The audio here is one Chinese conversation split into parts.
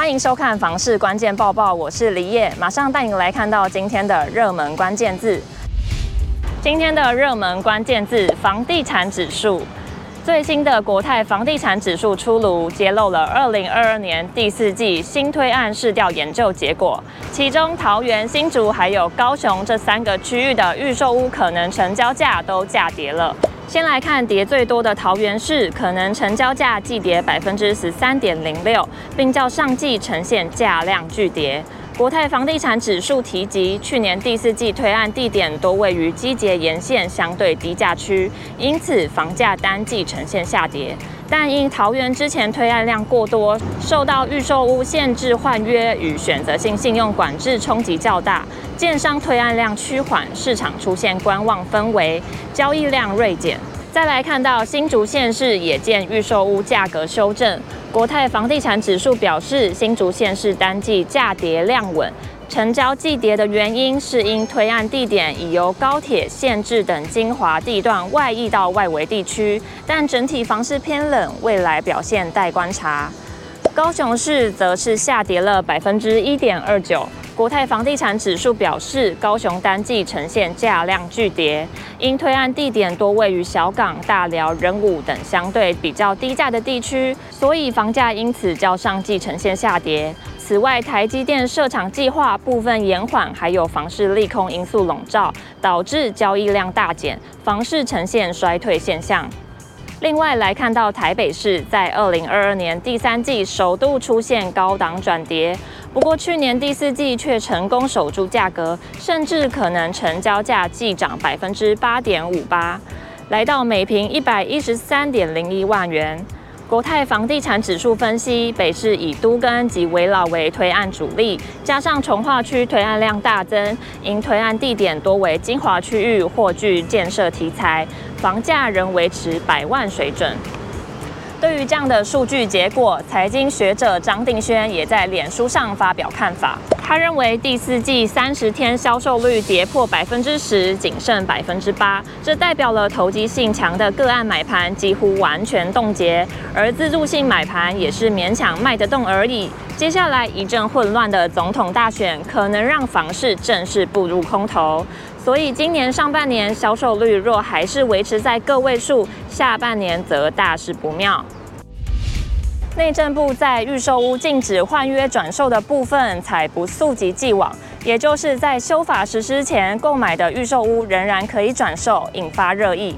欢迎收看《房市关键报报》，我是李叶，马上带你来看到今天的热门关键字。今天的热门关键字：房地产指数。最新的国泰房地产指数出炉，揭露了二零二二年第四季新推案市调研究结果。其中，桃园、新竹还有高雄这三个区域的预售屋可能成交价都价跌了。先来看跌最多的桃园市，可能成交价季跌百分之十三点零六，并较上季呈现价量巨跌。国泰房地产指数提及，去年第四季推案地点多位于机捷沿线相对低价区，因此房价单季呈现下跌。但因桃园之前推案量过多，受到预售屋限制换约与选择性信用管制冲击较大，建商推案量趋缓，市场出现观望氛围，交易量锐减。再来看到新竹县市也见预售屋价格修正，国泰房地产指数表示，新竹县市单季价跌量稳，成交季跌的原因是因推案地点已由高铁、限制等精华地段外溢到外围地区，但整体房市偏冷，未来表现待观察。高雄市则是下跌了百分之一点二九。国泰房地产指数表示，高雄单季呈现价量巨跌，因推案地点多位于小港、大寮、仁武等相对比较低价的地区，所以房价因此较上季呈现下跌。此外，台积电设厂计划部分延缓，还有房市利空因素笼罩，导致交易量大减，房市呈现衰退现象。另外来看到台北市在二零二二年第三季首度出现高档转跌，不过去年第四季却成功守住价格，甚至可能成交价季涨百分之八点五八，来到每平一百一十三点零一万元。国泰房地产指数分析，北市以都更及危老为推案主力，加上重划区推案量大增，因推案地点多为精华区域或具建设题材，房价仍维持百万水准。对于这样的数据结果，财经学者张定轩也在脸书上发表看法。他认为第四季三十天销售率跌破百分之十，仅剩百分之八，这代表了投机性强的个案买盘几乎完全冻结，而自住性买盘也是勉强卖得动而已。接下来一阵混乱的总统大选，可能让房市正式步入空头。所以今年上半年销售率若还是维持在个位数，下半年则大事不妙。内政部在预售屋禁止换约转售的部分才不溯及既往，也就是在修法实施前购买的预售屋仍然可以转售，引发热议。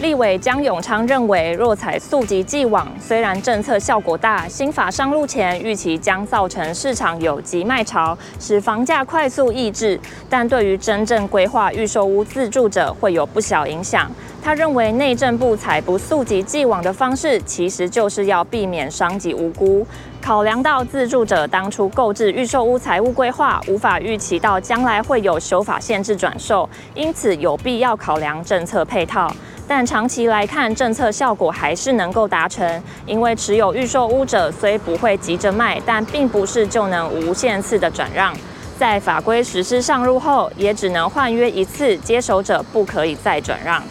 立委江永昌认为，若采溯及既往，虽然政策效果大，新法上路前预期将造成市场有急卖潮，使房价快速抑制，但对于真正规划预售屋自住者会有不小影响。他认为，内政部采不溯及既往的方式，其实就是要避免伤及无辜。考量到自住者当初购置预售屋财务规划无法预期到将来会有修法限制转售，因此有必要考量政策配套。但长期来看，政策效果还是能够达成，因为持有预售屋者虽不会急着卖，但并不是就能无限次的转让。在法规实施上路后，也只能换约一次，接手者不可以再转让。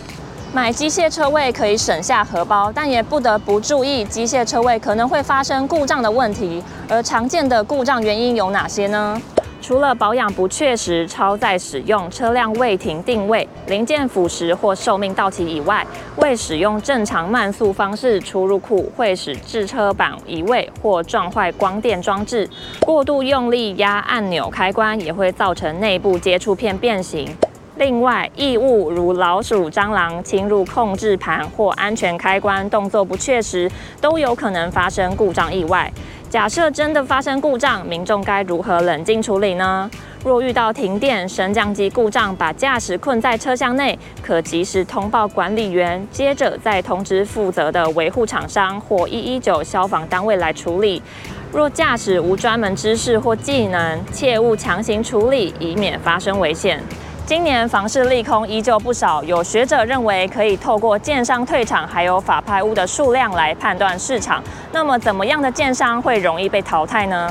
买机械车位可以省下荷包，但也不得不注意机械车位可能会发生故障的问题。而常见的故障原因有哪些呢？除了保养不确实、超载使用、车辆未停定位、零件腐蚀或寿命到期以外，未使用正常慢速方式出入库会使置车板移位或撞坏光电装置；过度用力压按钮开关也会造成内部接触片变形。另外，异物如老鼠、蟑螂侵入控制盘或安全开关动作不确实，都有可能发生故障意外。假设真的发生故障，民众该如何冷静处理呢？若遇到停电、升降机故障，把驾驶困在车厢内，可及时通报管理员，接着再通知负责的维护厂商或一一九消防单位来处理。若驾驶无专门知识或技能，切勿强行处理，以免发生危险。今年房市利空依旧不少，有学者认为可以透过建商退场，还有法拍屋的数量来判断市场。那么，怎么样的建商会容易被淘汰呢？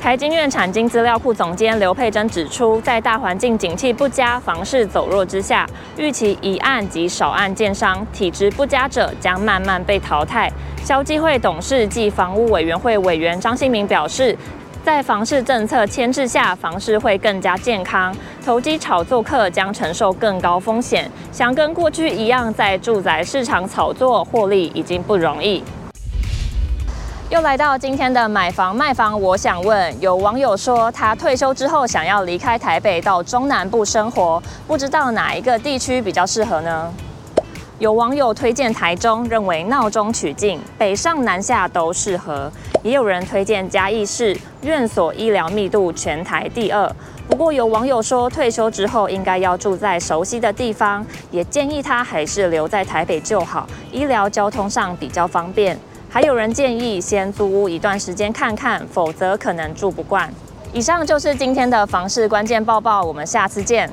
台经院产经资料库总监刘佩珍指出，在大环境景气不佳、房市走弱之下，预期一案及少案建商体质不佳者将慢慢被淘汰。消基会董事暨房屋委员会委员张新明表示。在房市政策牵制下，房市会更加健康，投机炒作客将承受更高风险。想跟过去一样在住宅市场炒作获利，已经不容易。又来到今天的买房卖房，我想问，有网友说他退休之后想要离开台北到中南部生活，不知道哪一个地区比较适合呢？有网友推荐台中，认为闹中取静，北上南下都适合。也有人推荐嘉义市，院所医疗密度全台第二。不过有网友说，退休之后应该要住在熟悉的地方，也建议他还是留在台北就好，医疗交通上比较方便。还有人建议先租屋一段时间看看，否则可能住不惯。以上就是今天的房市关键报报，我们下次见。